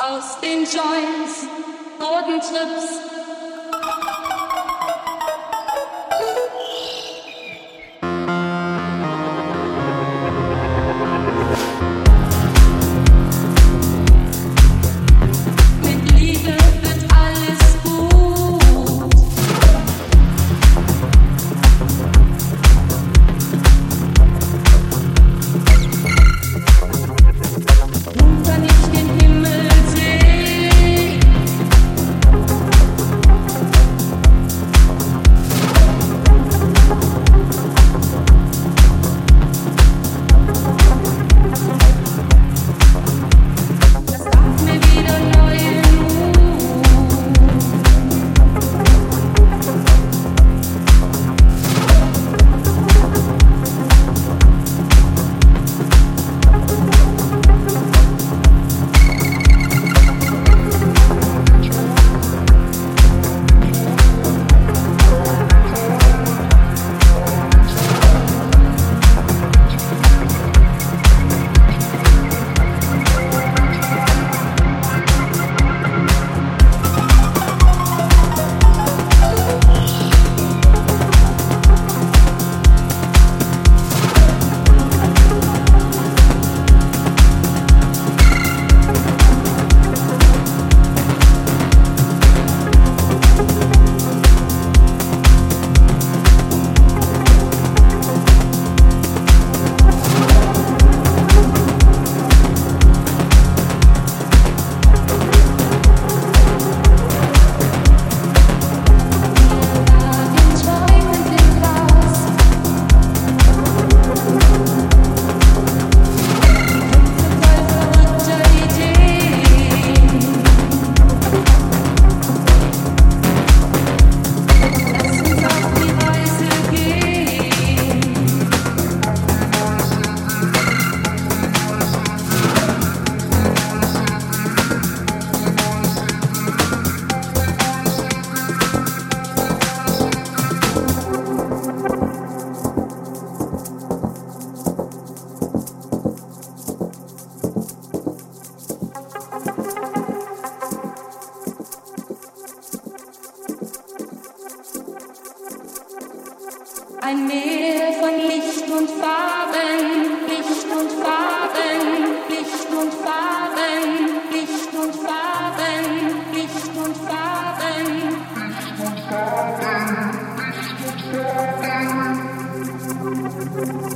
aus den Joints, Bodentrips, Ein Meer von Licht und Farben, Licht und Farben, Licht und Farben, Licht und Farben, Licht und Farben, Licht und Farben, Licht und Farben.